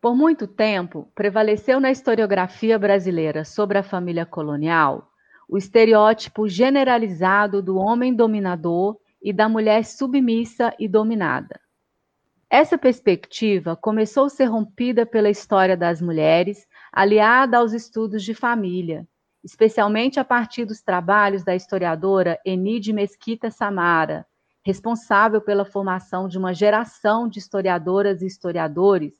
Por muito tempo, prevaleceu na historiografia brasileira sobre a família colonial o estereótipo generalizado do homem dominador e da mulher submissa e dominada. Essa perspectiva começou a ser rompida pela história das mulheres, aliada aos estudos de família, especialmente a partir dos trabalhos da historiadora Enide Mesquita Samara, responsável pela formação de uma geração de historiadoras e historiadores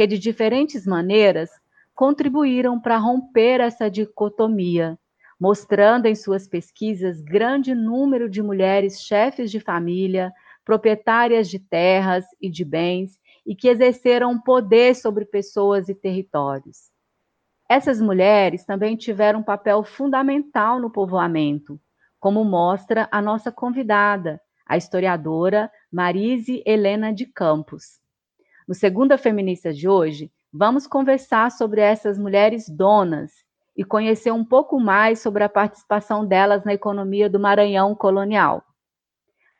que, de diferentes maneiras, contribuíram para romper essa dicotomia, mostrando em suas pesquisas grande número de mulheres chefes de família, proprietárias de terras e de bens e que exerceram poder sobre pessoas e territórios. Essas mulheres também tiveram um papel fundamental no povoamento, como mostra a nossa convidada, a historiadora Marise Helena de Campos. No Segunda Feminista de hoje, vamos conversar sobre essas mulheres donas e conhecer um pouco mais sobre a participação delas na economia do Maranhão colonial.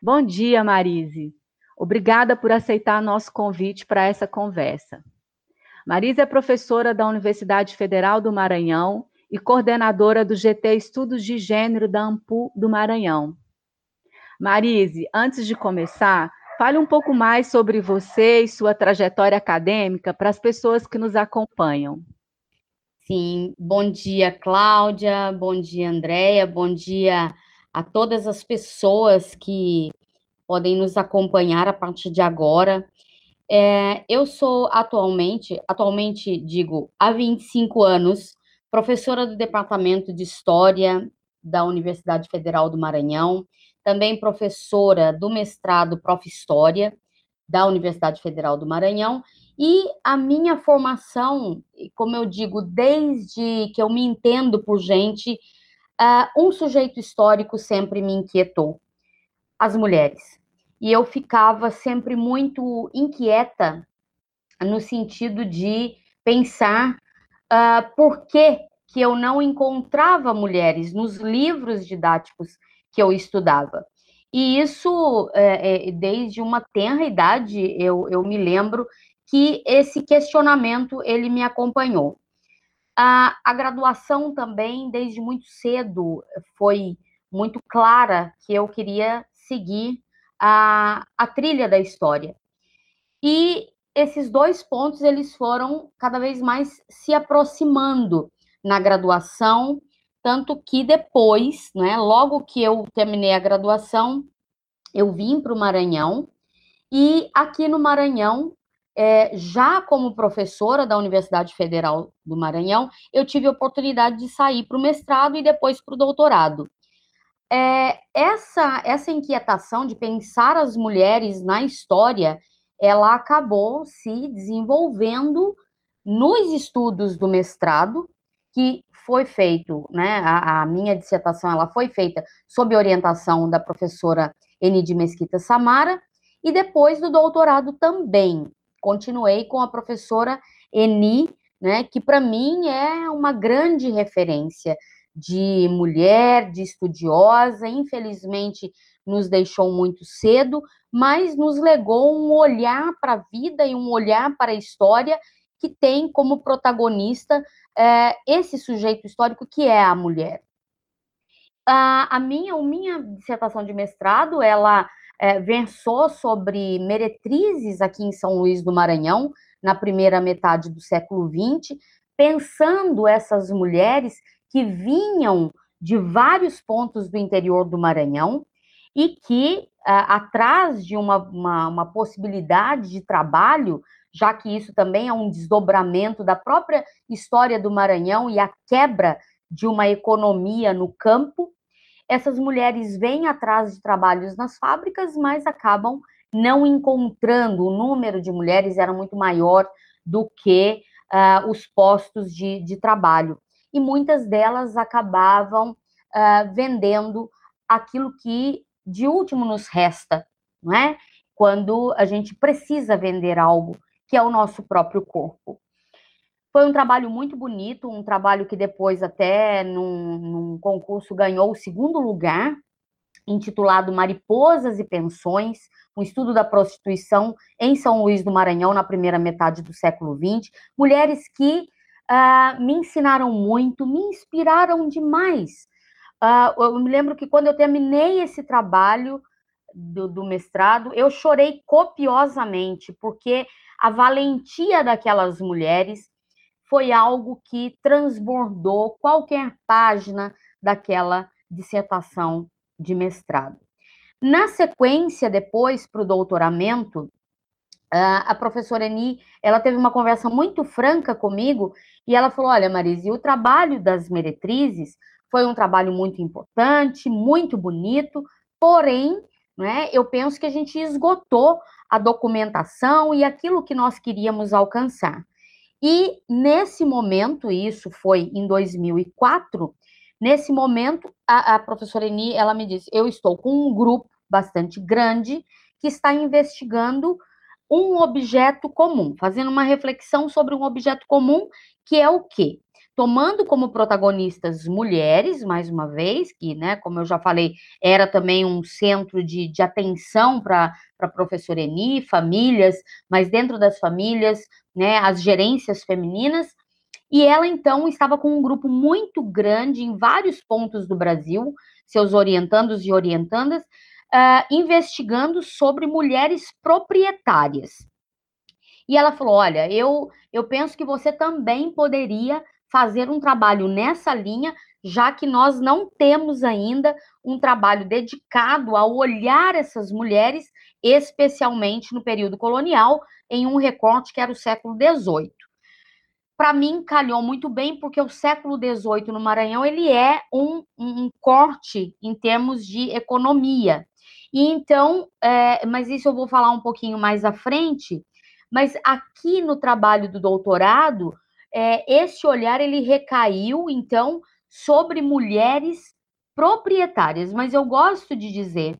Bom dia, Marise. Obrigada por aceitar nosso convite para essa conversa. Marise é professora da Universidade Federal do Maranhão e coordenadora do GT Estudos de Gênero da AMPU do Maranhão. Marise, antes de começar, Fale um pouco mais sobre você e sua trajetória acadêmica para as pessoas que nos acompanham. Sim, bom dia, Cláudia, bom dia, Andréia, bom dia a todas as pessoas que podem nos acompanhar a partir de agora. É, eu sou atualmente, atualmente digo, há 25 anos, professora do Departamento de História da Universidade Federal do Maranhão, também professora do mestrado Prof. História da Universidade Federal do Maranhão, e a minha formação, como eu digo, desde que eu me entendo por gente, uh, um sujeito histórico sempre me inquietou: as mulheres. E eu ficava sempre muito inquieta no sentido de pensar uh, por que, que eu não encontrava mulheres nos livros didáticos que eu estudava. E isso, é, é, desde uma tenra idade, eu, eu me lembro que esse questionamento ele me acompanhou. A, a graduação também, desde muito cedo, foi muito clara que eu queria seguir a, a trilha da história. E esses dois pontos eles foram cada vez mais se aproximando na graduação tanto que depois, né, logo que eu terminei a graduação, eu vim para o Maranhão, e aqui no Maranhão, é, já como professora da Universidade Federal do Maranhão, eu tive a oportunidade de sair para o mestrado e depois para o doutorado. É, essa, essa inquietação de pensar as mulheres na história, ela acabou se desenvolvendo nos estudos do mestrado, que foi feito, né, a, a, minha dissertação ela foi feita sob orientação da professora Enide Mesquita Samara, e depois do doutorado também. Continuei com a professora Eni, né, que para mim é uma grande referência de mulher, de estudiosa, infelizmente nos deixou muito cedo, mas nos legou um olhar para a vida e um olhar para a história que tem como protagonista é, esse sujeito histórico que é a mulher. A, a minha, a minha dissertação de mestrado, ela é, versou sobre meretrizes aqui em São Luís do Maranhão, na primeira metade do século XX, pensando essas mulheres que vinham de vários pontos do interior do Maranhão e que, atrás de uma, uma, uma possibilidade de trabalho, já que isso também é um desdobramento da própria história do Maranhão e a quebra de uma economia no campo, essas mulheres vêm atrás de trabalhos nas fábricas, mas acabam não encontrando. O número de mulheres era muito maior do que uh, os postos de, de, trabalho. E muitas delas acabavam uh, vendendo aquilo que de último nos resta, não é? Quando a gente precisa vender algo, que é o nosso próprio corpo. Foi um trabalho muito bonito, um trabalho que depois, até num, num concurso, ganhou o segundo lugar, intitulado Mariposas e Pensões, um estudo da prostituição em São Luís do Maranhão na primeira metade do século XX. Mulheres que uh, me ensinaram muito, me inspiraram demais. Uh, eu me lembro que quando eu terminei esse trabalho do, do mestrado, eu chorei copiosamente, porque a valentia daquelas mulheres foi algo que transbordou qualquer página daquela dissertação de mestrado. Na sequência, depois, para o doutoramento, a professora Eni, ela teve uma conversa muito franca comigo e ela falou, olha, Marise, o trabalho das meretrizes foi um trabalho muito importante, muito bonito, porém, né, eu penso que a gente esgotou a documentação e aquilo que nós queríamos alcançar. E nesse momento, isso foi em 2004, nesse momento, a, a professora Eni, ela me disse, eu estou com um grupo bastante grande que está investigando um objeto comum, fazendo uma reflexão sobre um objeto comum, que é o quê? Tomando como protagonistas mulheres, mais uma vez, que, né, como eu já falei, era também um centro de, de atenção para a professora Eni, famílias, mas dentro das famílias, né, as gerências femininas, e ela então estava com um grupo muito grande em vários pontos do Brasil, seus orientandos e orientandas, uh, investigando sobre mulheres proprietárias. E ela falou: Olha, eu, eu penso que você também poderia fazer um trabalho nessa linha, já que nós não temos ainda um trabalho dedicado a olhar essas mulheres, especialmente no período colonial, em um recorte que era o século XVIII. Para mim, calhou muito bem, porque o século XVIII no Maranhão ele é um, um corte em termos de economia. E então, é, mas isso eu vou falar um pouquinho mais à frente. Mas aqui no trabalho do doutorado, é, esse olhar ele recaiu então sobre mulheres proprietárias. Mas eu gosto de dizer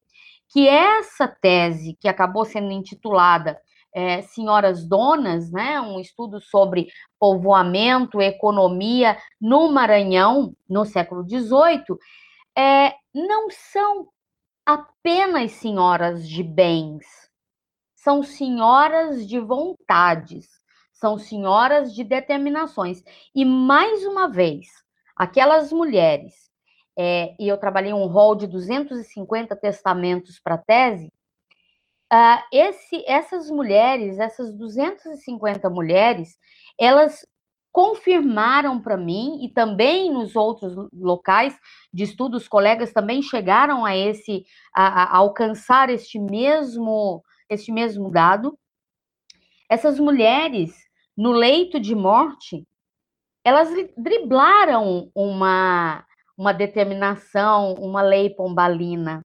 que essa tese que acabou sendo intitulada é, Senhoras Donas, né, um estudo sobre povoamento, economia no Maranhão no século XVIII, é, não são apenas senhoras de bens, são senhoras de vontades, são senhoras de determinações. E mais uma vez, aquelas mulheres, é, e eu trabalhei um rol de 250 testamentos para tese, Uh, esse, essas mulheres, essas 250 mulheres, elas confirmaram para mim e também nos outros locais de estudo, os colegas também chegaram a esse a, a alcançar este mesmo este mesmo dado. Essas mulheres no leito de morte, elas driblaram uma uma determinação, uma lei pombalina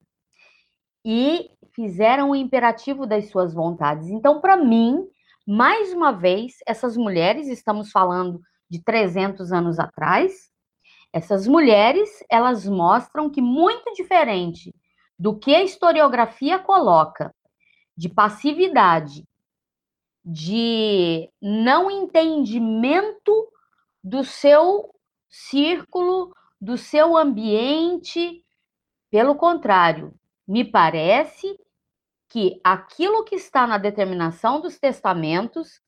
e fizeram o imperativo das suas vontades. Então, para mim, mais uma vez, essas mulheres, estamos falando de 300 anos atrás, essas mulheres, elas mostram que muito diferente do que a historiografia coloca de passividade, de não entendimento do seu círculo, do seu ambiente, pelo contrário, me parece que aquilo que está na determinação dos testamentos,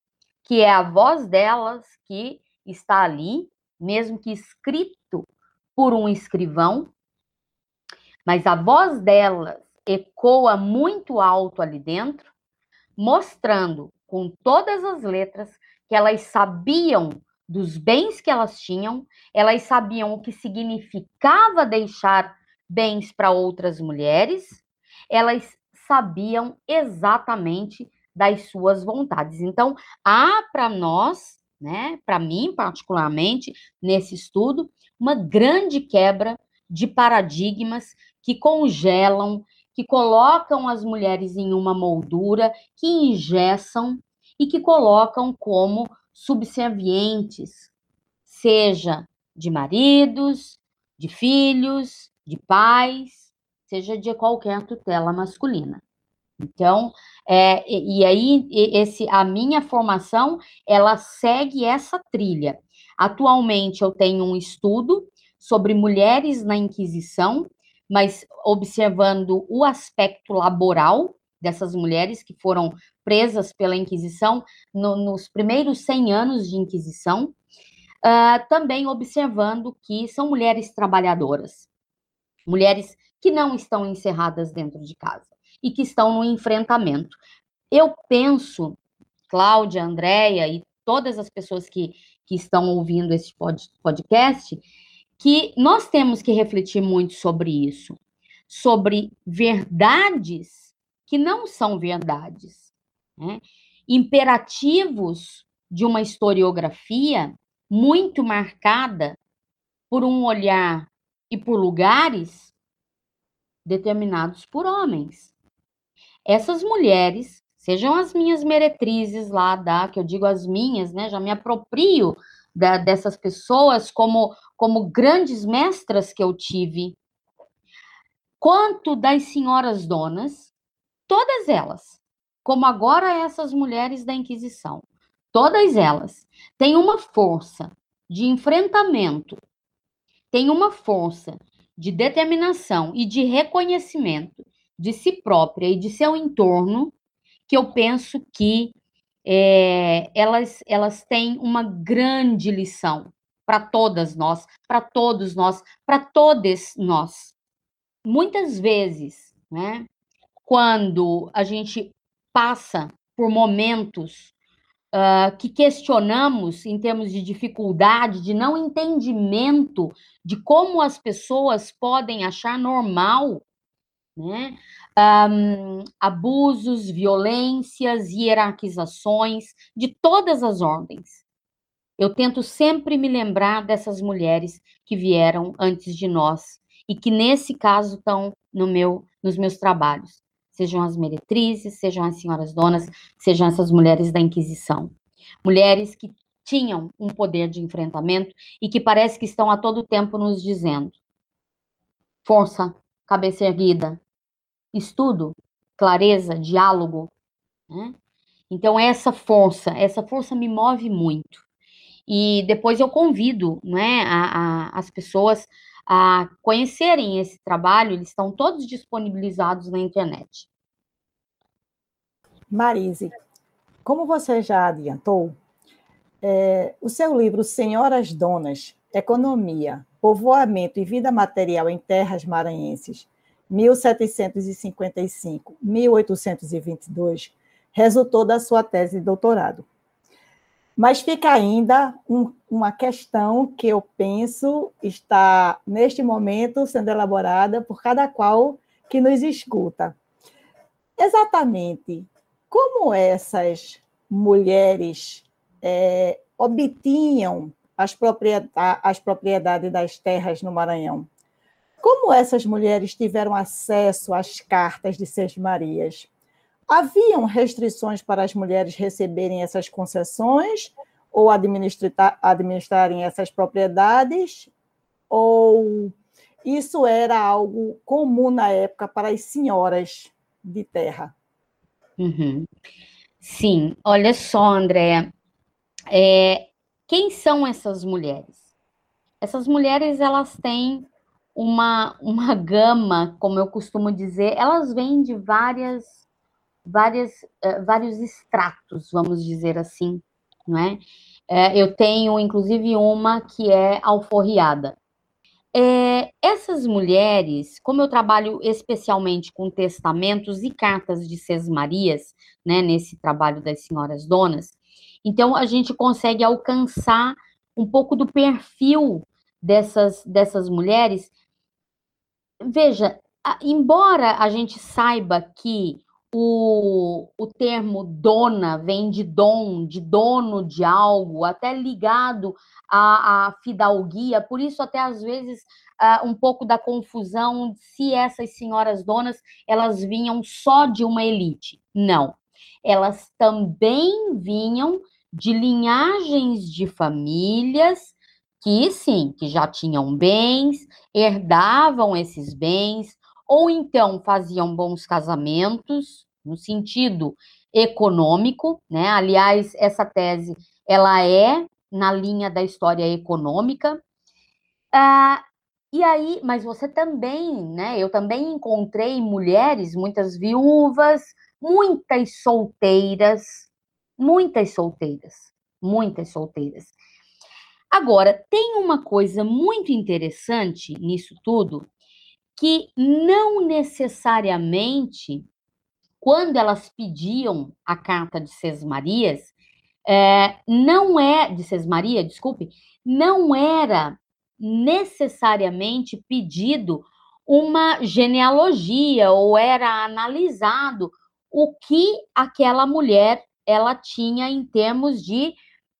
que é a voz delas que está ali, mesmo que escrito por um escrivão, mas a voz delas ecoa muito alto ali dentro, mostrando com todas as letras que elas sabiam dos bens que elas tinham, elas sabiam o que significava deixar bens para outras mulheres, elas sabiam exatamente das suas vontades. Então, há para nós, né, para mim particularmente, nesse estudo, uma grande quebra de paradigmas que congelam, que colocam as mulheres em uma moldura, que ingessam e que colocam como subservientes, seja de maridos, de filhos, de pais, seja de qualquer tutela masculina. Então, é, e aí esse a minha formação ela segue essa trilha. Atualmente eu tenho um estudo sobre mulheres na Inquisição, mas observando o aspecto laboral dessas mulheres que foram presas pela Inquisição no, nos primeiros 100 anos de Inquisição, uh, também observando que são mulheres trabalhadoras, mulheres que não estão encerradas dentro de casa e que estão no enfrentamento. Eu penso, Cláudia, Andréia e todas as pessoas que, que estão ouvindo esse podcast, que nós temos que refletir muito sobre isso, sobre verdades que não são verdades, né? imperativos de uma historiografia muito marcada por um olhar e por lugares determinados por homens. Essas mulheres, sejam as minhas meretrizes lá da, que eu digo as minhas, né? Já me aproprio da, dessas pessoas como, como grandes mestras que eu tive, quanto das senhoras donas, todas elas, como agora essas mulheres da Inquisição, todas elas têm uma força de enfrentamento, têm uma força de determinação e de reconhecimento de si própria e de seu entorno, que eu penso que é, elas, elas têm uma grande lição para todas nós, para todos nós, para todos nós. Muitas vezes, né, quando a gente passa por momentos uh, que questionamos em termos de dificuldade, de não entendimento de como as pessoas podem achar normal né? Um, abusos, violências, hierarquizações de todas as ordens. Eu tento sempre me lembrar dessas mulheres que vieram antes de nós e que nesse caso estão no meu, nos meus trabalhos, sejam as meretrizes, sejam as senhoras donas, sejam essas mulheres da Inquisição, mulheres que tinham um poder de enfrentamento e que parece que estão a todo tempo nos dizendo: força, cabeça erguida, estudo, clareza, diálogo. Né? Então, essa força, essa força me move muito. E depois eu convido né, a, a, as pessoas a conhecerem esse trabalho, eles estão todos disponibilizados na internet. Marise, como você já adiantou, é, o seu livro Senhoras Donas, Economia, Povoamento e Vida Material em Terras Maranhenses, 1755-1822, resultou da sua tese de doutorado. Mas fica ainda um, uma questão que eu penso está, neste momento, sendo elaborada por cada qual que nos escuta. Exatamente como essas mulheres é, obtinham as as propriedades das terras no Maranhão? Como essas mulheres tiveram acesso às cartas de Seis Marias? Haviam restrições para as mulheres receberem essas concessões ou administrarem essas propriedades? Ou isso era algo comum na época para as senhoras de terra? Uhum. Sim, olha só, Andréa. É, quem são essas mulheres? Essas mulheres, elas têm uma, uma gama, como eu costumo dizer, elas vêm de várias, várias, uh, vários estratos, vamos dizer assim, não é? Uh, eu tenho, inclusive, uma que é alforriada. É, essas mulheres, como eu trabalho especialmente com testamentos e cartas de sesmarias, né, nesse trabalho das senhoras donas, então a gente consegue alcançar um pouco do perfil dessas, dessas mulheres. Veja, embora a gente saiba que o, o termo dona vem de dom, de dono de algo, até ligado à, à fidalguia, por isso até às vezes uh, um pouco da confusão se essas senhoras donas elas vinham só de uma elite. Não, elas também vinham de linhagens de famílias que sim, que já tinham bens, herdavam esses bens, ou então faziam bons casamentos, no sentido econômico, né? Aliás, essa tese ela é na linha da história econômica. Ah, e aí, mas você também, né? Eu também encontrei mulheres, muitas viúvas, muitas solteiras, muitas solteiras, muitas solteiras. Agora, tem uma coisa muito interessante nisso tudo, que não necessariamente, quando elas pediam a carta de Sesmarias, é, não é, de Sesmaria, desculpe, não era necessariamente pedido uma genealogia ou era analisado o que aquela mulher ela tinha em termos de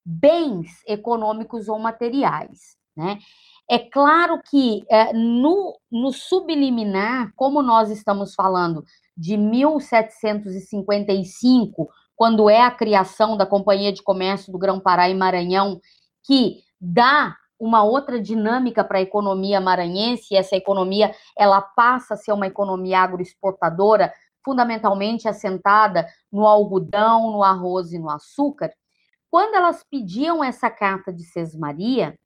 bens econômicos ou materiais, né? É claro que é, no, no subliminar, como nós estamos falando de 1755, quando é a criação da Companhia de Comércio do Grão-Pará e Maranhão, que dá uma outra dinâmica para a economia maranhense, e essa economia ela passa a ser uma economia agroexportadora, fundamentalmente assentada no algodão, no arroz e no açúcar. Quando elas pediam essa carta de Sesmaria,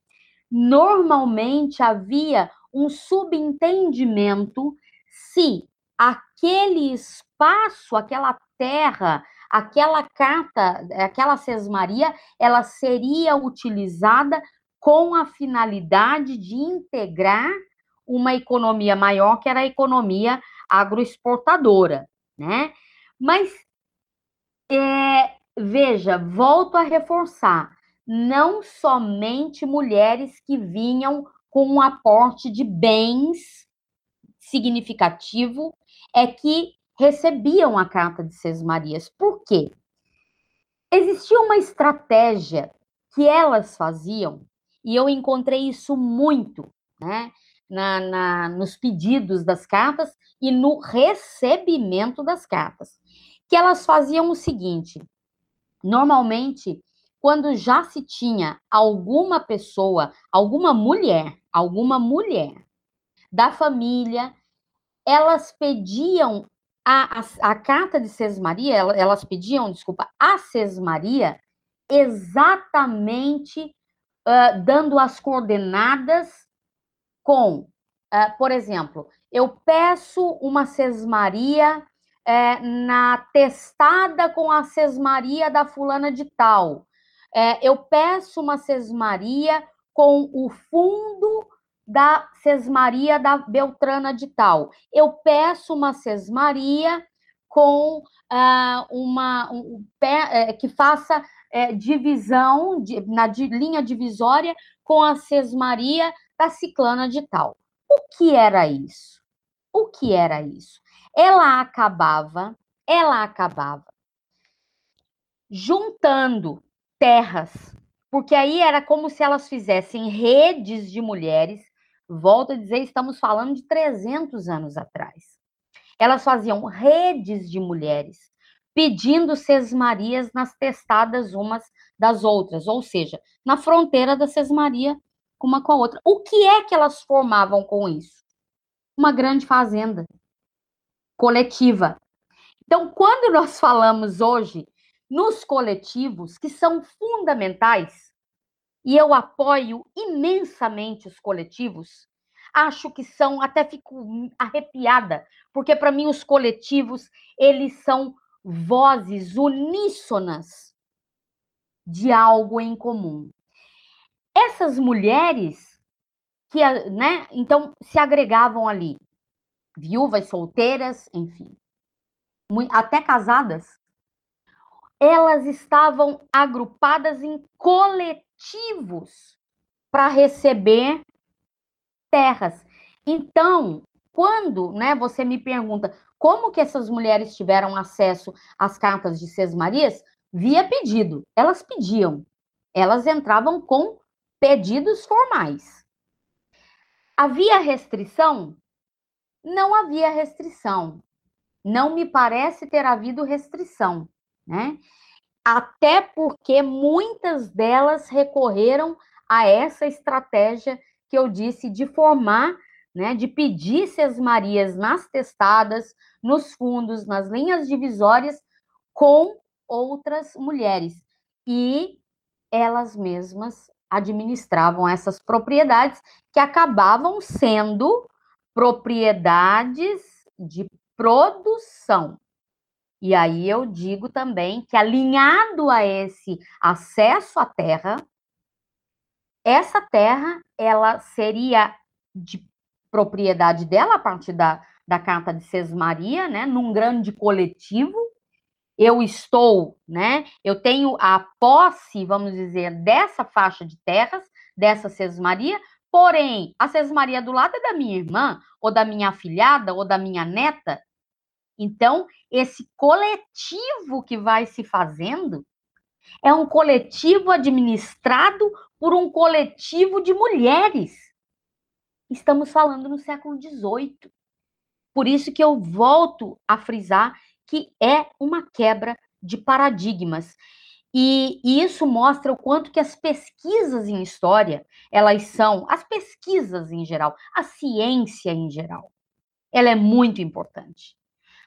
normalmente havia um subentendimento se aquele espaço, aquela terra, aquela carta, aquela sesmaria, ela seria utilizada com a finalidade de integrar uma economia maior, que era a economia agroexportadora, né? Mas, veja, volto a reforçar, não somente mulheres que vinham com um aporte de bens significativo é que recebiam a carta de Sesmarias. Por quê? Existia uma estratégia que elas faziam, e eu encontrei isso muito, né? Na, na, nos pedidos das cartas e no recebimento das cartas. Que elas faziam o seguinte: normalmente quando já se tinha alguma pessoa, alguma mulher, alguma mulher da família, elas pediam a, a, a carta de Sesmaria, elas pediam, desculpa, a Sesmaria exatamente uh, dando as coordenadas com, uh, por exemplo, eu peço uma Sesmaria uh, na testada com a Sesmaria da fulana de tal é, eu peço uma sesmaria com o fundo da sesmaria da Beltrana de tal. Eu peço uma sesmaria com uh, uma um, é, que faça é, divisão de, na de, linha divisória com a sesmaria da ciclana de tal. O que era isso? O que era isso? Ela acabava, ela acabava juntando terras, porque aí era como se elas fizessem redes de mulheres. Volto a dizer, estamos falando de 300 anos atrás. Elas faziam redes de mulheres pedindo sesmarias nas testadas umas das outras, ou seja, na fronteira da sesmaria uma com a outra. O que é que elas formavam com isso? Uma grande fazenda coletiva. Então, quando nós falamos hoje nos coletivos, que são fundamentais, e eu apoio imensamente os coletivos, acho que são, até fico arrepiada, porque para mim os coletivos, eles são vozes uníssonas de algo em comum. Essas mulheres que, né, então se agregavam ali, viúvas, solteiras, enfim, até casadas, elas estavam agrupadas em coletivos para receber terras. Então, quando, né, você me pergunta como que essas mulheres tiveram acesso às cartas de Sesmarias? Via pedido. Elas pediam. Elas entravam com pedidos formais. Havia restrição? Não havia restrição. Não me parece ter havido restrição, né? Até porque muitas delas recorreram a essa estratégia que eu disse de formar, né, de pedir Marias nas testadas, nos fundos, nas linhas divisórias com outras mulheres. E elas mesmas administravam essas propriedades que acabavam sendo propriedades de produção. E aí eu digo também que alinhado a esse acesso à terra, essa terra ela seria de propriedade dela a partir da, da carta de Sesmaria, né, num grande coletivo. Eu estou, né, eu tenho a posse, vamos dizer, dessa faixa de terras, dessa Sesmaria, porém, a Sesmaria do lado é da minha irmã, ou da minha afilhada, ou da minha neta. Então, esse coletivo que vai se fazendo é um coletivo administrado por um coletivo de mulheres. Estamos falando no século XVIII. Por isso que eu volto a frisar que é uma quebra de paradigmas. E, isso mostra o quanto que as pesquisas em história, elas são, as pesquisas em geral, a ciência em geral, ela é muito importante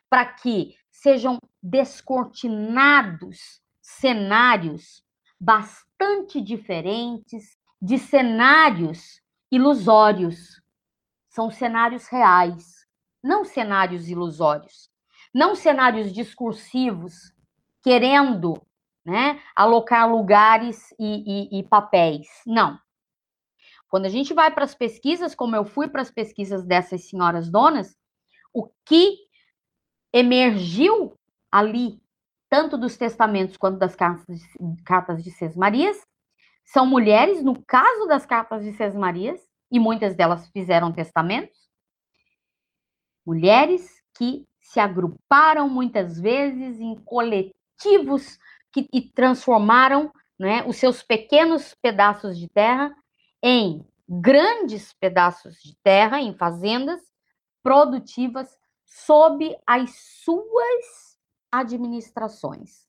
para que sejam descortinados cenários bastante diferentes de cenários ilusórios. São cenários reais, não cenários ilusórios, não cenários discursivos, querendo né, alocar lugares e, e, e papéis. Não. Quando a gente vai para as pesquisas, como eu fui para as pesquisas dessas senhoras donas, o que emergiu ali tanto dos testamentos quanto das cartas de, cartas de. São mulheres, no caso das cartas de Sesmarias, e muitas delas fizeram testamentos, mulheres que se agruparam muitas vezes em coletivos que e transformaram né, os seus pequenos pedaços de terra em grandes pedaços de terra, em fazendas produtivas sob as suas administrações.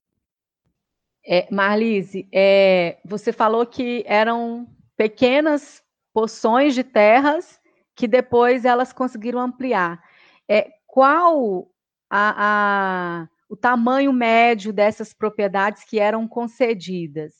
É, Marlise, é, você falou que eram pequenas porções de terras que depois elas conseguiram ampliar. É, qual a, a, o tamanho médio dessas propriedades que eram concedidas?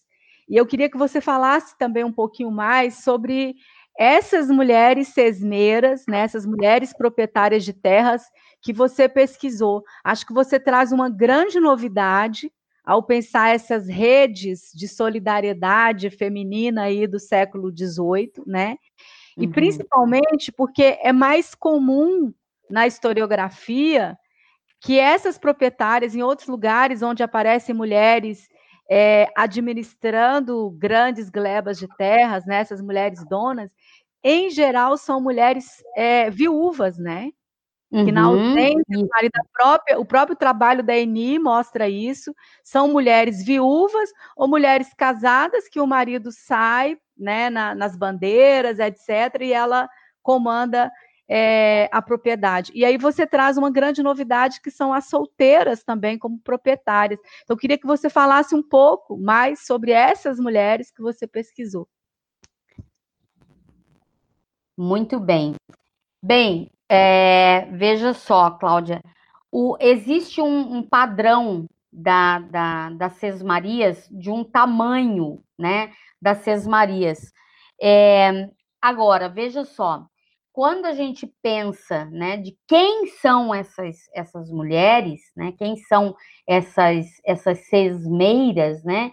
E eu queria que você falasse também um pouquinho mais sobre essas mulheres sesmeiras, né, essas mulheres proprietárias de terras que você pesquisou. Acho que você traz uma grande novidade ao pensar essas redes de solidariedade feminina aí do século XVIII, né? E uhum. principalmente porque é mais comum na historiografia que essas proprietárias, em outros lugares onde aparecem mulheres é, administrando grandes glebas de terras, né, essas mulheres donas, em geral são mulheres é, viúvas, né? que na uhum, ausência própria, o próprio trabalho da ENI mostra isso, são mulheres viúvas ou mulheres casadas que o marido sai né, na, nas bandeiras, etc., e ela comanda é, a propriedade. E aí você traz uma grande novidade que são as solteiras também como proprietárias. Então, eu queria que você falasse um pouco mais sobre essas mulheres que você pesquisou. Muito bem. Bem, é, veja só, Cláudia, o, existe um, um padrão da, da, das sesmarias de um tamanho, né, das sesmarias. É, agora, veja só, quando a gente pensa, né, de quem são essas, essas mulheres, né, quem são essas, essas sesmeiras, né,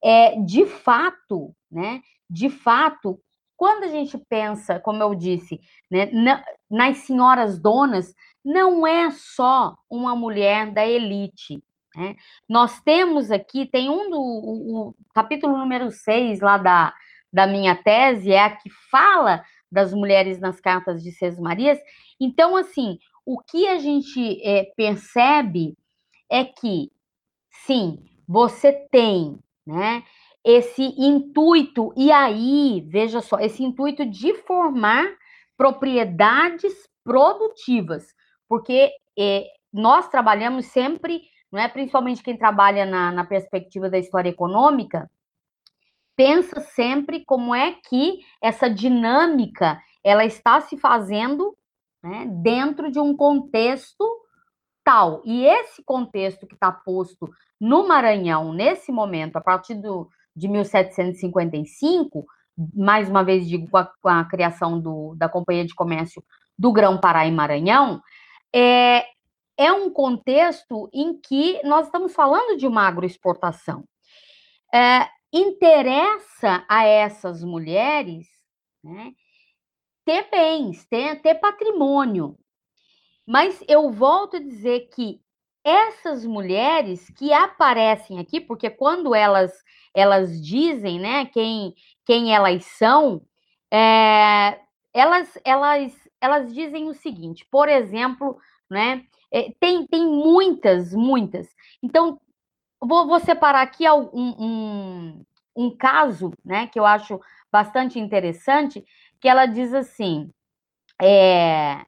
é, de fato, né, de fato, quando a gente pensa, como eu disse, né, na, nas senhoras donas, não é só uma mulher da elite. Né? Nós temos aqui, tem um do o, o capítulo número 6 lá da, da minha tese, é a que fala das mulheres nas cartas de Seis Marias. Então, assim, o que a gente é, percebe é que, sim, você tem, né, esse intuito, e aí, veja só, esse intuito de formar propriedades produtivas, porque é, nós trabalhamos sempre, não é, principalmente quem trabalha na, na perspectiva da história econômica, pensa sempre como é que essa dinâmica ela está se fazendo né, dentro de um contexto tal. E esse contexto que está posto no Maranhão, nesse momento, a partir do, de 1755, mais uma vez digo, com a, com a criação do, da Companhia de Comércio do Grão-Pará e Maranhão, é, é um contexto em que nós estamos falando de uma agroexportação. É, interessa a essas mulheres né, ter bens, ter, ter patrimônio. Mas eu volto a dizer que essas mulheres que aparecem aqui, porque quando elas elas dizem, né, quem quem elas são, é, elas elas elas dizem o seguinte, por exemplo, né, é, tem tem muitas muitas. Então vou, vou separar aqui um, um, um caso, né, que eu acho bastante interessante, que ela diz assim, é,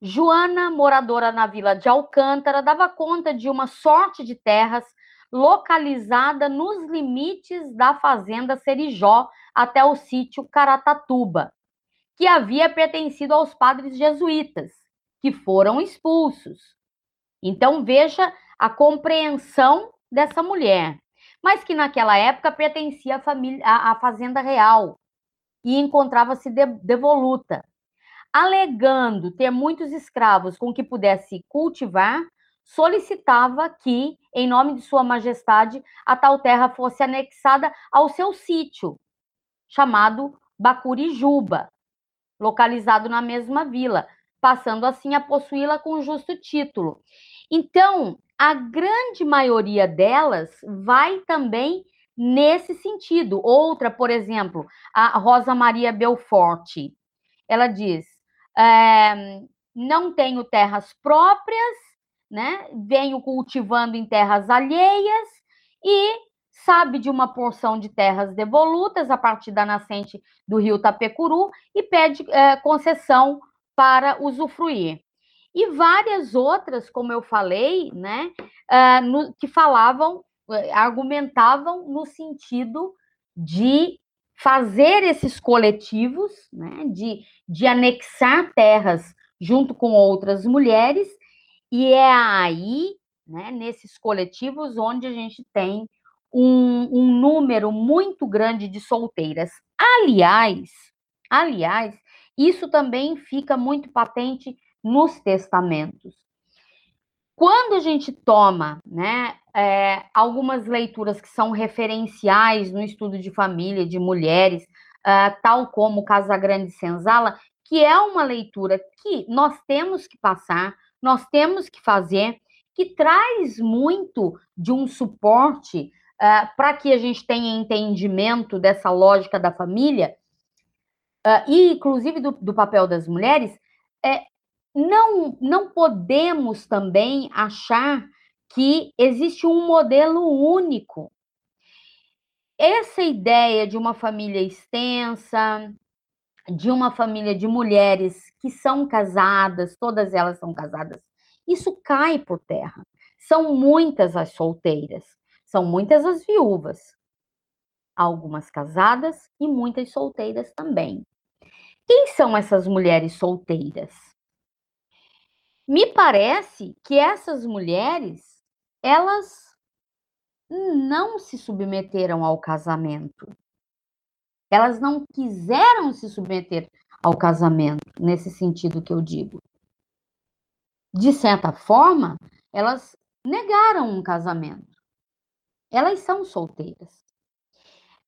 Joana, moradora na vila de Alcântara, dava conta de uma sorte de terras localizada nos limites da fazenda Serijó até o sítio Caratatuba, que havia pertencido aos padres jesuítas, que foram expulsos. Então veja a compreensão dessa mulher, mas que naquela época pertencia à, família, à, fazenda real e encontrava-se devoluta alegando ter muitos escravos com que pudesse cultivar, solicitava que, em nome de Sua Majestade, a tal terra fosse anexada ao seu sítio, chamado Bacurijuba, localizado na mesma vila, passando assim a possuí-la com justo título. Então, a grande maioria delas vai também nesse sentido. Outra, por exemplo, a Rosa Maria Belforte, ela diz: é, não tenho terras próprias, né? Venho cultivando em terras alheias e sabe de uma porção de terras devolutas a partir da nascente do rio Tapecuru e pede é, concessão para usufruir. E várias outras, como eu falei, né, uh, no, que falavam, argumentavam no sentido de fazer esses coletivos, né, de, de anexar terras junto com outras mulheres, e é aí, né, nesses coletivos, onde a gente tem um, um número muito grande de solteiras. Aliás, aliás, isso também fica muito patente nos testamentos. Quando a gente toma né, é, algumas leituras que são referenciais no estudo de família, de mulheres, uh, tal como Casa Grande Senzala, que é uma leitura que nós temos que passar, nós temos que fazer, que traz muito de um suporte uh, para que a gente tenha entendimento dessa lógica da família, uh, e inclusive do, do, papel das mulheres, é, não, não podemos também achar que existe um modelo único. Essa ideia de uma família extensa, de uma família de mulheres que são casadas, todas elas são casadas, isso cai por terra. São muitas as solteiras, são muitas as viúvas, algumas casadas e muitas solteiras também. Quem são essas mulheres solteiras? Me parece que essas mulheres elas não se submeteram ao casamento. Elas não quiseram se submeter ao casamento, nesse sentido que eu digo. De certa forma, elas negaram um casamento. Elas são solteiras.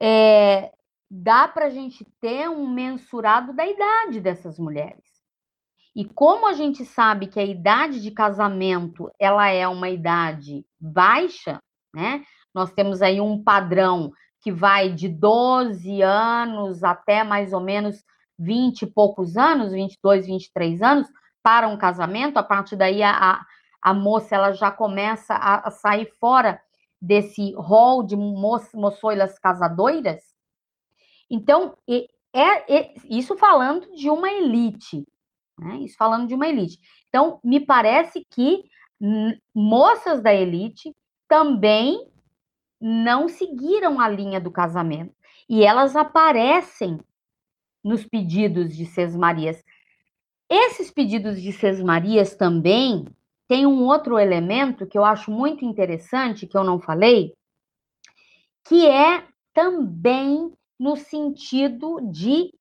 É, dá para a gente ter um mensurado da idade dessas mulheres. E como a gente sabe que a idade de casamento ela é uma idade baixa, né? Nós temos aí um padrão que vai de 12 anos até mais ou menos 20 e poucos anos, 22, 23 anos, para um casamento. A partir daí, a, a moça ela já começa a, a sair fora desse rol de mo moçoilas casadoiras. Então, é, é, isso falando de uma elite, né? Isso falando de uma elite. Então, me parece que moças da elite também não seguiram a linha do casamento. E elas aparecem nos pedidos de Sesmarias. Esses pedidos de Sesmarias também têm um outro elemento que eu acho muito interessante, que eu não falei, que é também no sentido de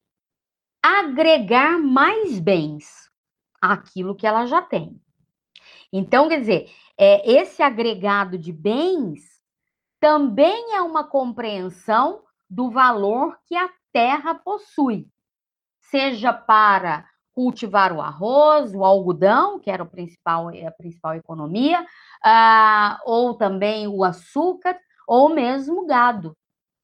agregar mais bens àquilo que ela já tem. Então, quer dizer, é, esse agregado de bens também é uma compreensão do valor que a terra possui, seja para cultivar o arroz, o algodão, que era o principal, a principal economia, uh, ou também o açúcar, ou mesmo gado,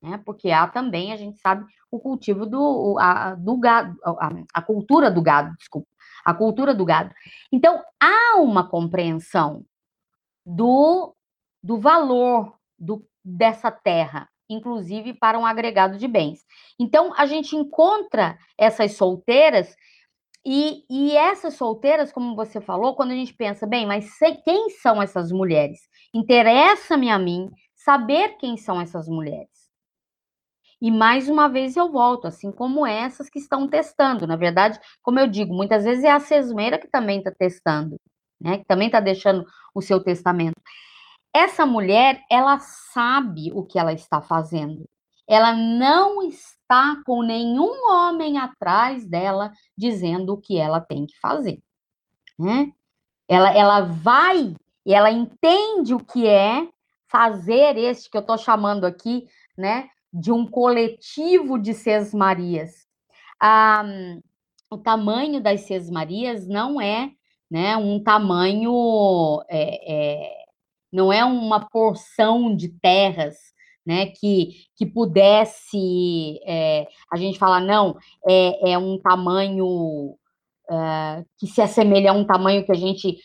né? Porque há também, a gente sabe, o cultivo do, a, do gado, a, a cultura do gado, desculpa, a cultura do gado. Então, há uma compreensão do, do valor do, dessa terra, inclusive para um agregado de bens. Então, a gente encontra essas solteiras, e, e essas solteiras, como você falou, quando a gente pensa, bem, mas quem são essas mulheres? Interessa-me a mim saber quem são essas mulheres. E mais uma vez eu volto, assim como essas que estão testando. Na verdade, como eu digo, muitas vezes é a sesmeira que também está testando, né? Que também está deixando o seu testamento. Essa mulher, ela sabe o que ela está fazendo. Ela não está com nenhum homem atrás dela dizendo o que ela tem que fazer, né? Ela, ela vai e ela entende o que é fazer este que eu estou chamando aqui, né? De um coletivo de sesmarias. Ah, o tamanho das sesmarias não é né, um tamanho, é, é, não é uma porção de terras né, que, que pudesse, é, a gente falar, não, é, é um tamanho é, que se assemelha a um tamanho que a gente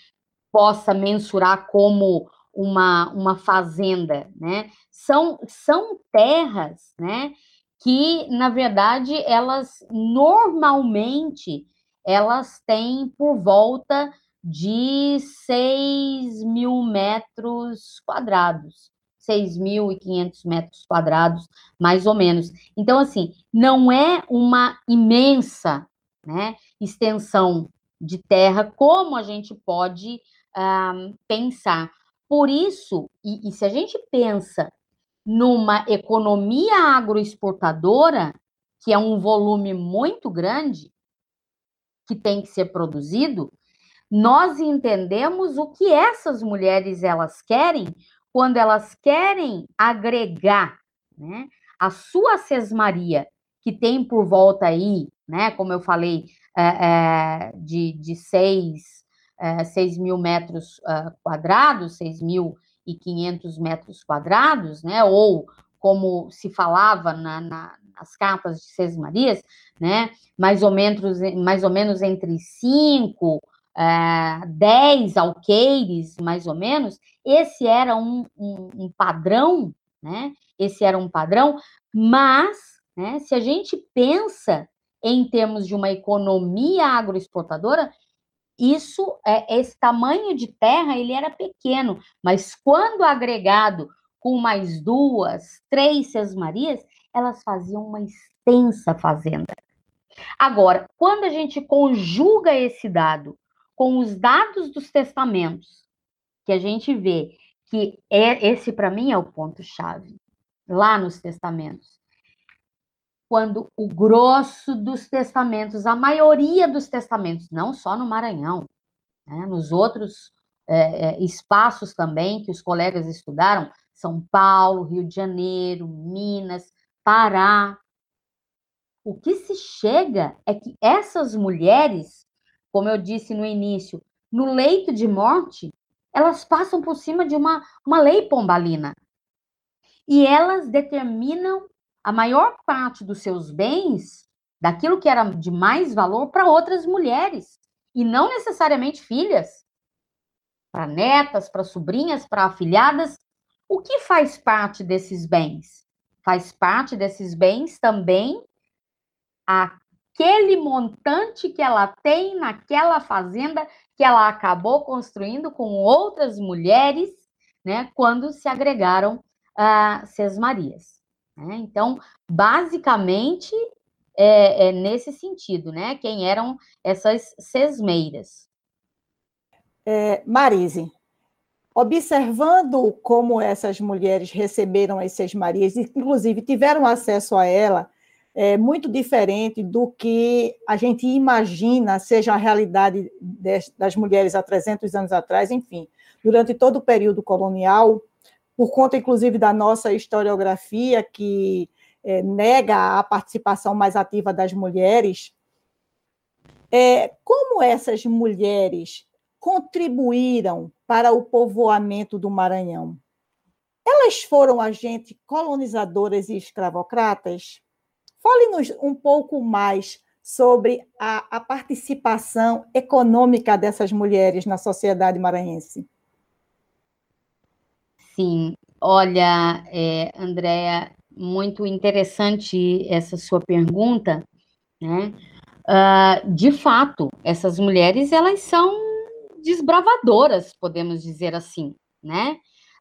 possa mensurar como uma, uma fazenda, né? São, são terras, né? Que, na verdade, elas normalmente elas têm por volta de 6 mil metros quadrados, 6.500 metros quadrados, mais ou menos. Então, assim, não é uma imensa né, extensão de terra como a gente pode uh, pensar. Por isso, e, e se a gente pensa numa economia agroexportadora, que é um volume muito grande, que tem que ser produzido, nós entendemos o que essas mulheres elas querem quando elas querem agregar né, a sua sesmaria, que tem por volta aí, né, como eu falei, é, é, de, de seis é, 6 mil metros uh, quadrados, 6.500 metros quadrados, né? Ou como se falava na, na, nas cartas de Seis Marias, né? Mais ou menos, mais ou menos entre 5, uh, 10 alqueires, mais ou menos. Esse era um, um, um padrão, né? Esse era um padrão, mas né, se a gente pensa em termos de uma economia agroexportadora, isso, é, esse tamanho de terra, ele era pequeno, mas quando agregado com mais duas, três sesmarias, elas faziam uma extensa fazenda. Agora, quando a gente conjuga esse dado com os dados dos testamentos, que a gente vê que é, esse para mim é o ponto chave lá nos testamentos quando o grosso dos testamentos, a maioria dos testamentos, não só no Maranhão, né, nos outros é, é, espaços também que os colegas estudaram, São Paulo, Rio de Janeiro, Minas, Pará. O que se chega é que essas mulheres, como eu disse no início, no leito de morte, elas passam por cima de uma, uma lei pombalina. e elas determinam a maior parte dos seus bens, daquilo que era de mais valor, para outras mulheres, e não necessariamente filhas, para netas, para sobrinhas, para afilhadas. O que faz parte desses bens? Faz parte desses bens também aquele montante que ela tem naquela fazenda que ela acabou construindo com outras mulheres, né, quando se agregaram a Sesmarias. Né? Então, basicamente, é, é, nesse sentido, né? Quem eram essas sesmeiras? É, Marise, observando como essas mulheres receberam as sesmarias, inclusive tiveram acesso a ela, é muito diferente do que a gente imagina seja a realidade das mulheres há 300 anos atrás, enfim, durante todo o período colonial, por conta, inclusive, da nossa historiografia, que é, nega a participação mais ativa das mulheres, é, como essas mulheres contribuíram para o povoamento do Maranhão? Elas foram agentes colonizadoras e escravocratas? Fale-nos um pouco mais sobre a, a, participação econômica dessas mulheres na sociedade maranhense. Sim, olha, é, Andréa, muito interessante essa sua pergunta, né? Uh, de fato, essas mulheres, elas são desbravadoras, podemos dizer assim, né?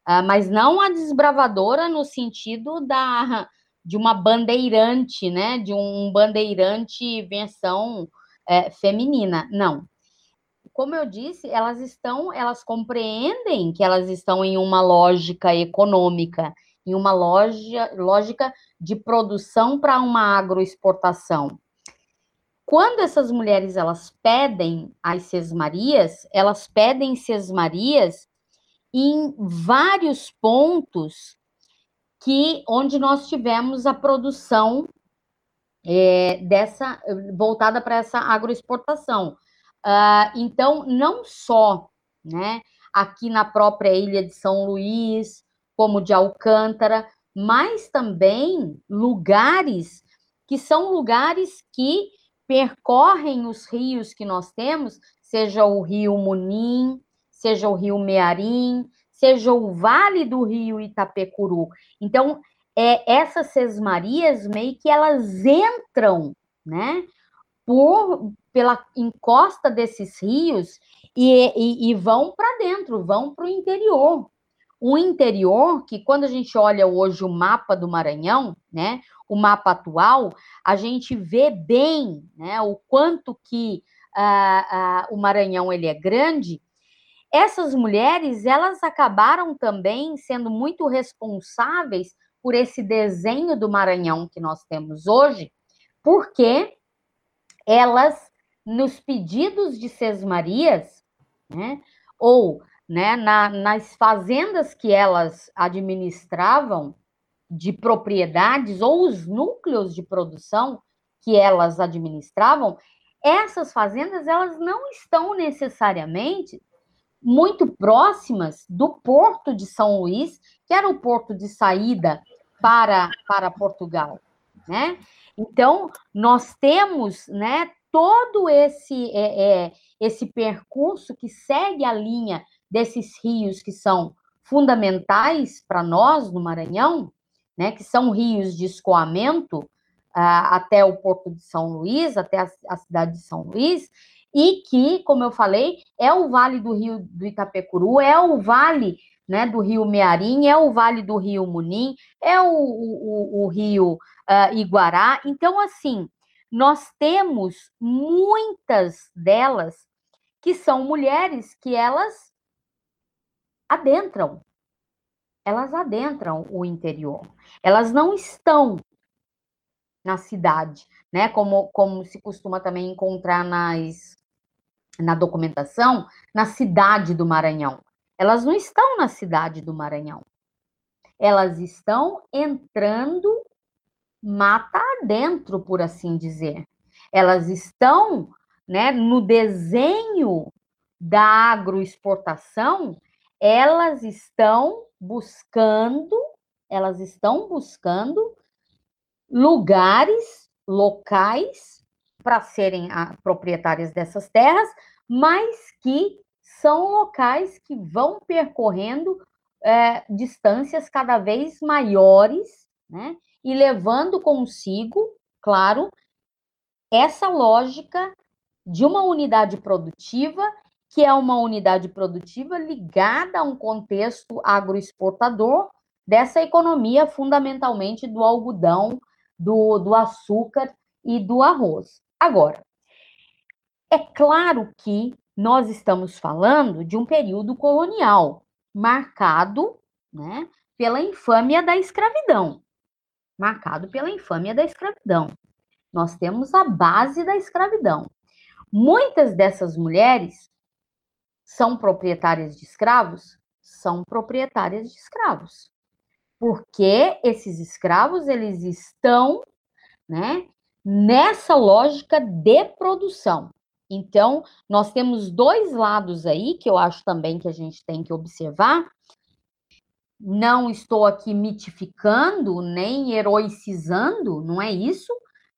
Uh, mas não a desbravadora no sentido da de uma bandeirante, né? De um bandeirante versão é, feminina. Não. Como eu disse, elas estão, elas compreendem que elas estão em uma lógica econômica, em uma loja, lógica de produção para uma agroexportação. Quando essas mulheres elas pedem as sesmarias, elas pedem sesmarias em vários pontos que onde nós tivemos a produção é, dessa voltada para essa agroexportação. Uh, então, não só, né, aqui na própria ilha de São Luís, como de Alcântara, mas também lugares que são lugares que percorrem os rios que nós temos, seja o rio Munim, seja o rio Mearim, seja o vale do rio Itapecuru. Então, é, essas sesmarias meio que elas entram, né, por, pela encosta desses rios e, e, e vão para dentro, vão para o interior. O interior, que quando a gente olha hoje o mapa do Maranhão, né, o mapa atual, a gente vê bem, né, o quanto que uh, uh, o Maranhão ele é grande, essas mulheres, elas acabaram também sendo muito responsáveis por esse desenho do Maranhão que nós temos hoje, porque elas, nos pedidos de Sesmarias, né, ou né, na, nas fazendas que elas administravam, de propriedades, ou os núcleos de produção que elas administravam, essas fazendas elas não estão necessariamente muito próximas do porto de São Luís, que era o porto de saída para, para Portugal, né? Então, nós temos, né, todo esse, é, é, esse percurso que segue a linha desses rios que são fundamentais para nós no Maranhão, né, que são rios de escoamento uh, até o Porto de São Luís, até a, a cidade de São Luís, e que, como eu falei, é o vale do rio do Itapecuru, é o vale né, do rio Mearim, é o vale do rio Munim, é o, o, o rio uh, Iguará. Então, assim, nós temos muitas delas que são mulheres que elas adentram, elas adentram o interior, elas não estão na cidade, né? Como, como se costuma também encontrar nas, na documentação, na cidade do Maranhão. Elas não estão na cidade do Maranhão. Elas estão entrando mata adentro, por assim dizer. Elas estão né, no desenho da agroexportação, elas estão buscando elas estão buscando lugares, locais para serem a, proprietárias dessas terras, mas que são locais que vão percorrendo é, distâncias cada vez maiores, né? E levando consigo, claro, essa lógica de uma unidade produtiva, que é uma unidade produtiva ligada a um contexto agroexportador dessa economia, fundamentalmente do algodão, do, do açúcar e do arroz. Agora, é claro que nós estamos falando de um período colonial, marcado né, pela infâmia da escravidão. Marcado pela infâmia da escravidão. Nós temos a base da escravidão. Muitas dessas mulheres são proprietárias de escravos? São proprietárias de escravos. Porque esses escravos, eles estão, né, nessa lógica de produção. Então, nós temos dois lados aí que eu acho também que a gente tem que observar. Não estou aqui mitificando nem heroicizando, não é isso,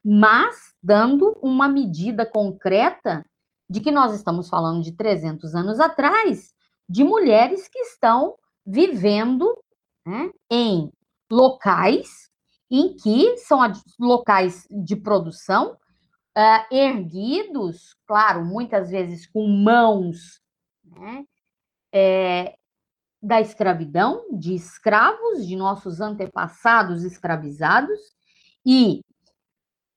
mas dando uma medida concreta de que nós estamos falando de 300 anos atrás, de mulheres que estão vivendo né, em locais em que são locais de produção uh, erguidos, claro, muitas vezes com mãos né, é, da escravidão, de escravos, de nossos antepassados escravizados, e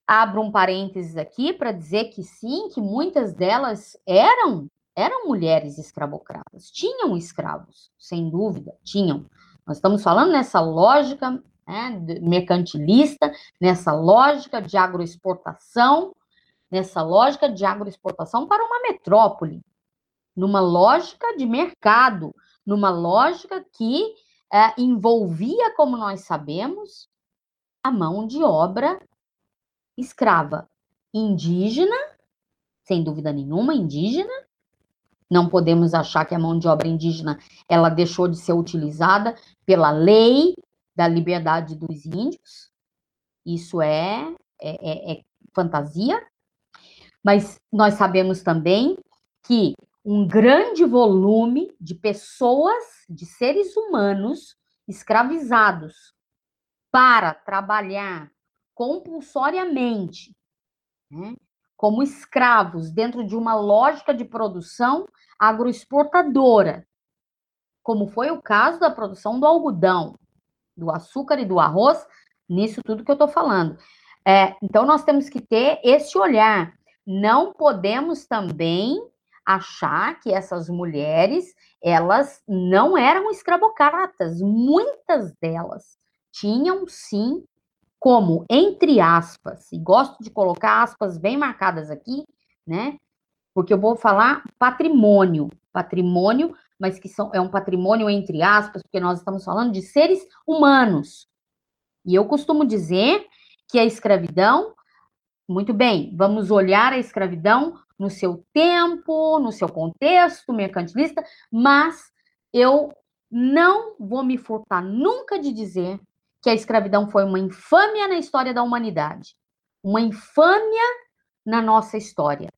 abro um parênteses aqui para dizer que sim, que muitas delas eram eram mulheres escravocratas, tinham escravos, sem dúvida, tinham. Nós estamos falando nessa lógica né, mercantilista, nessa lógica de agroexportação, nessa lógica de agroexportação para uma metrópole, numa lógica de mercado, numa lógica que é, envolvia, como nós sabemos, a mão de obra escrava indígena, sem dúvida nenhuma, indígena. Não podemos achar que a mão de obra indígena ela deixou de ser utilizada pela lei da liberdade dos índios. Isso é, é, é, é fantasia. Mas nós sabemos também que um grande volume de pessoas, de seres humanos escravizados para trabalhar compulsoriamente, né, como escravos dentro de uma lógica de produção agroexportadora, como foi o caso da produção do algodão, do açúcar e do arroz, nisso tudo que eu estou falando. É, então, nós temos que ter esse olhar não podemos também achar que essas mulheres, elas não eram escravocratas. Muitas delas tinham sim como, entre aspas, e gosto de colocar aspas bem marcadas aqui, né? Porque eu vou falar patrimônio, patrimônio, mas que são, é um patrimônio entre aspas, porque nós estamos falando de seres humanos. E eu costumo dizer que a escravidão muito bem, vamos olhar a escravidão no seu tempo, no seu contexto mercantilista, mas eu não vou me furtar nunca de dizer que a escravidão foi uma infâmia na história da humanidade, uma infâmia na nossa história.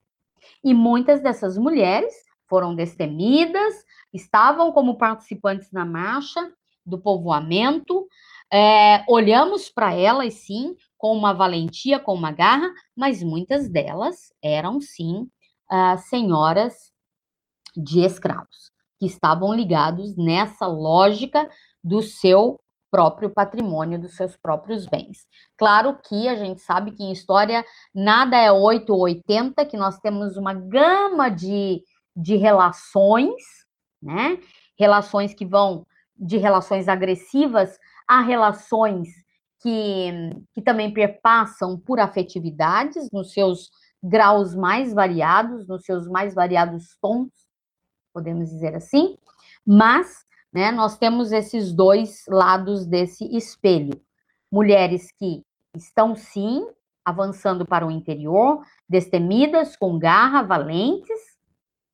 E muitas dessas mulheres foram destemidas, estavam como participantes na marcha do povoamento, é, olhamos para elas, sim, com uma valentia, com uma garra, mas muitas delas eram, sim, uh, senhoras de escravos, que estavam ligados nessa lógica do seu próprio patrimônio, dos seus próprios bens. Claro que a gente sabe que em história nada é 8 ou 80, que nós temos uma gama de, de relações, né? Relações que vão de relações agressivas a relações que, que também perpassam por afetividades nos seus graus mais variados, nos seus mais variados tons, podemos dizer assim, mas né, nós temos esses dois lados desse espelho. Mulheres que estão, sim, avançando para o interior, destemidas, com garra, valentes,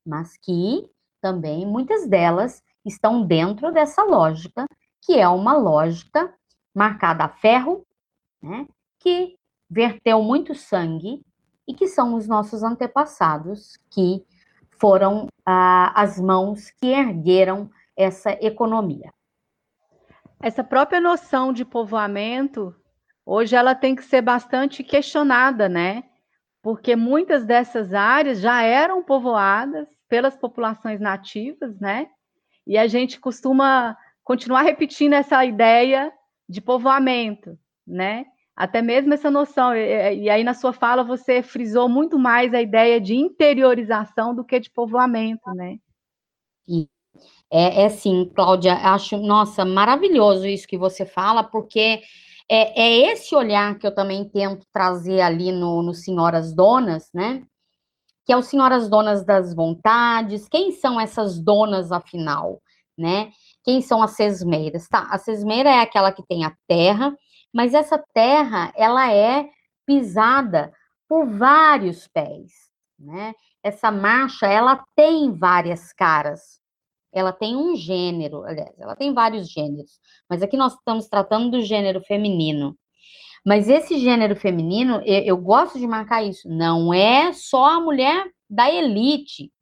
mas que também muitas delas estão dentro dessa lógica, que é uma lógica marcada a ferro, né, que verteu muito sangue e que são os nossos antepassados que foram ah, as mãos que ergueram essa economia. Essa própria noção de povoamento, hoje ela tem que ser bastante questionada, né? Porque muitas dessas áreas já eram povoadas pelas populações nativas, né? E a gente costuma continuar repetindo essa ideia de povoamento, né? Até mesmo essa noção, e aí na sua fala você frisou muito mais a ideia de interiorização do que de povoamento, né? É, é sim, Cláudia, acho, nossa, maravilhoso isso que você fala, porque é, é esse olhar que eu também tento trazer ali no, no Senhoras Donas, né? Que é o Senhoras Donas das Vontades, quem são essas donas, afinal, né? Quem são as sesmeiras? Tá, a sesmeira é aquela que tem a terra, mas essa terra, ela é pisada por vários pés, né? Essa marcha, ela tem várias caras. Ela tem um gênero, aliás, ela tem vários gêneros, mas aqui nós estamos tratando do gênero feminino. Mas esse gênero feminino, eu, eu gosto de marcar isso, não é só a mulher da elite,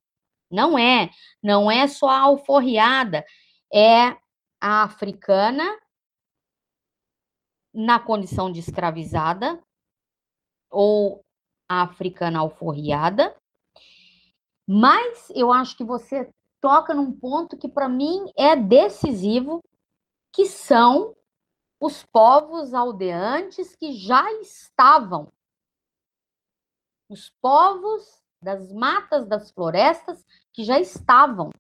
não é, não é só a alforriada, é a africana na condição de escravizada ou a africana alforriada. Mas eu acho que você toca num ponto que para mim é decisivo, que são os povos aldeantes que já estavam. Os povos das matas, das florestas que já estavam.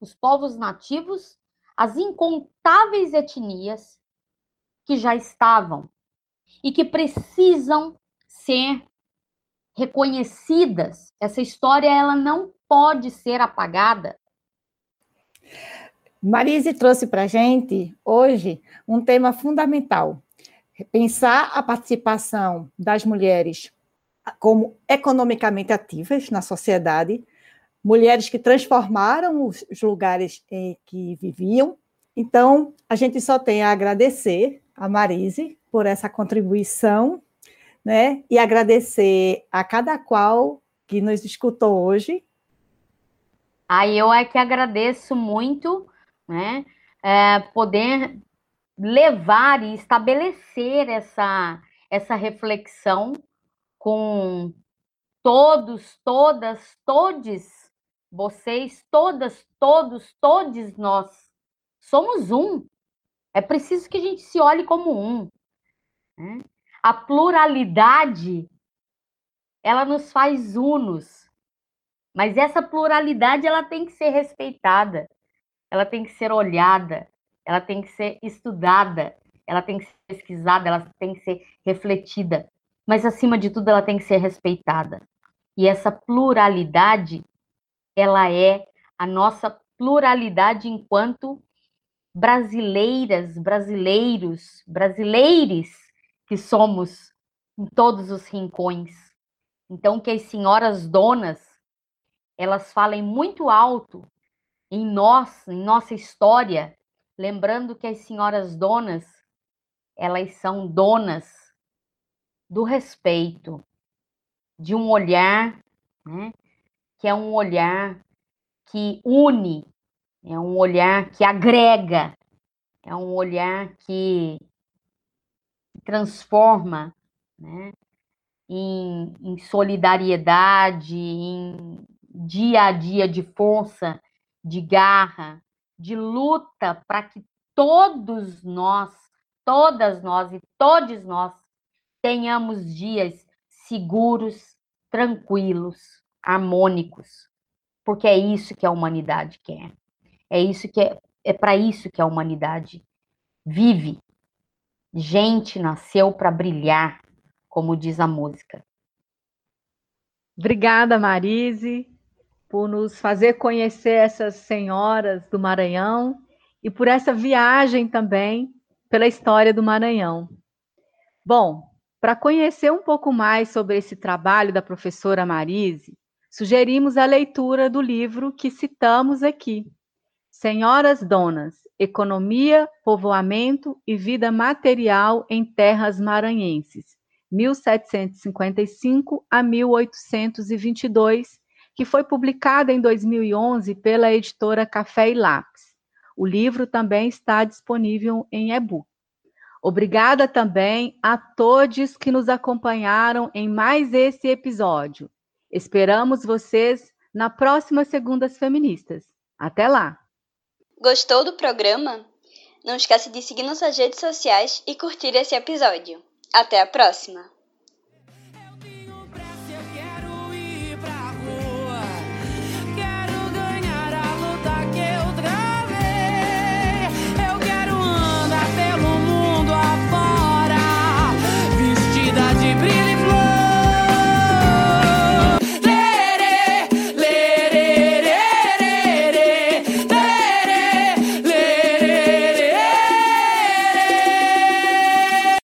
Os povos nativos, as incontáveis etnias que já estavam e que precisam ser reconhecidas. Essa história ela não pode ser apagada. Marise trouxe para a gente hoje um tema fundamental: pensar a participação das mulheres como economicamente ativas na sociedade, mulheres que transformaram os lugares em que viviam. Então, a gente só tem a agradecer a Marise por essa contribuição, né? E agradecer a cada qual que nos escutou hoje. Aí eu é que agradeço muito, né? É, poder levar e estabelecer essa, essa reflexão com todos, todas, todes, vocês, todas, todos, todos nós. Somos um, é preciso que a gente se olhe como um. Né? A pluralidade, ela nos faz unos. Mas essa pluralidade, ela tem que ser respeitada. Ela tem que ser olhada. Ela tem que ser estudada. Ela tem que ser pesquisada. Ela tem que ser refletida. Mas, acima de tudo, ela tem que ser respeitada. E essa pluralidade, ela é a nossa pluralidade enquanto brasileiras, brasileiros, brasileires que somos em todos os rincões. Então, que as senhoras donas, elas falem muito alto em nós, em nossa história, lembrando que as senhoras donas, elas são donas do respeito, de um olhar, né, que é um olhar que une é um olhar que agrega, é um olhar que transforma, né? Em, em solidariedade, em dia a dia de força, de garra, de luta para que todos nós, todas nós e todos nós tenhamos dias seguros, tranquilos, harmônicos, porque é isso que a humanidade quer. É isso que é, é para isso que a humanidade vive. Gente nasceu para brilhar, como diz a música. Obrigada, Marise, por nos fazer conhecer essas senhoras do Maranhão e por essa viagem também pela história do Maranhão. Bom, para conhecer um pouco mais sobre esse trabalho da professora Marise, sugerimos a leitura do livro que citamos aqui, Senhoras Donas, Economia, Povoamento e Vida Material em Terras Maranhenses, 1755 a 1822, que foi publicada em 2011 pela editora Café e Lápis. O livro também está disponível em e-book. Obrigada também a todos que nos acompanharam em mais esse episódio. Esperamos vocês na próxima Segundas Feministas. Até lá! Gostou do programa? Não esqueça de seguir nossas redes sociais e curtir esse episódio. Até a próxima!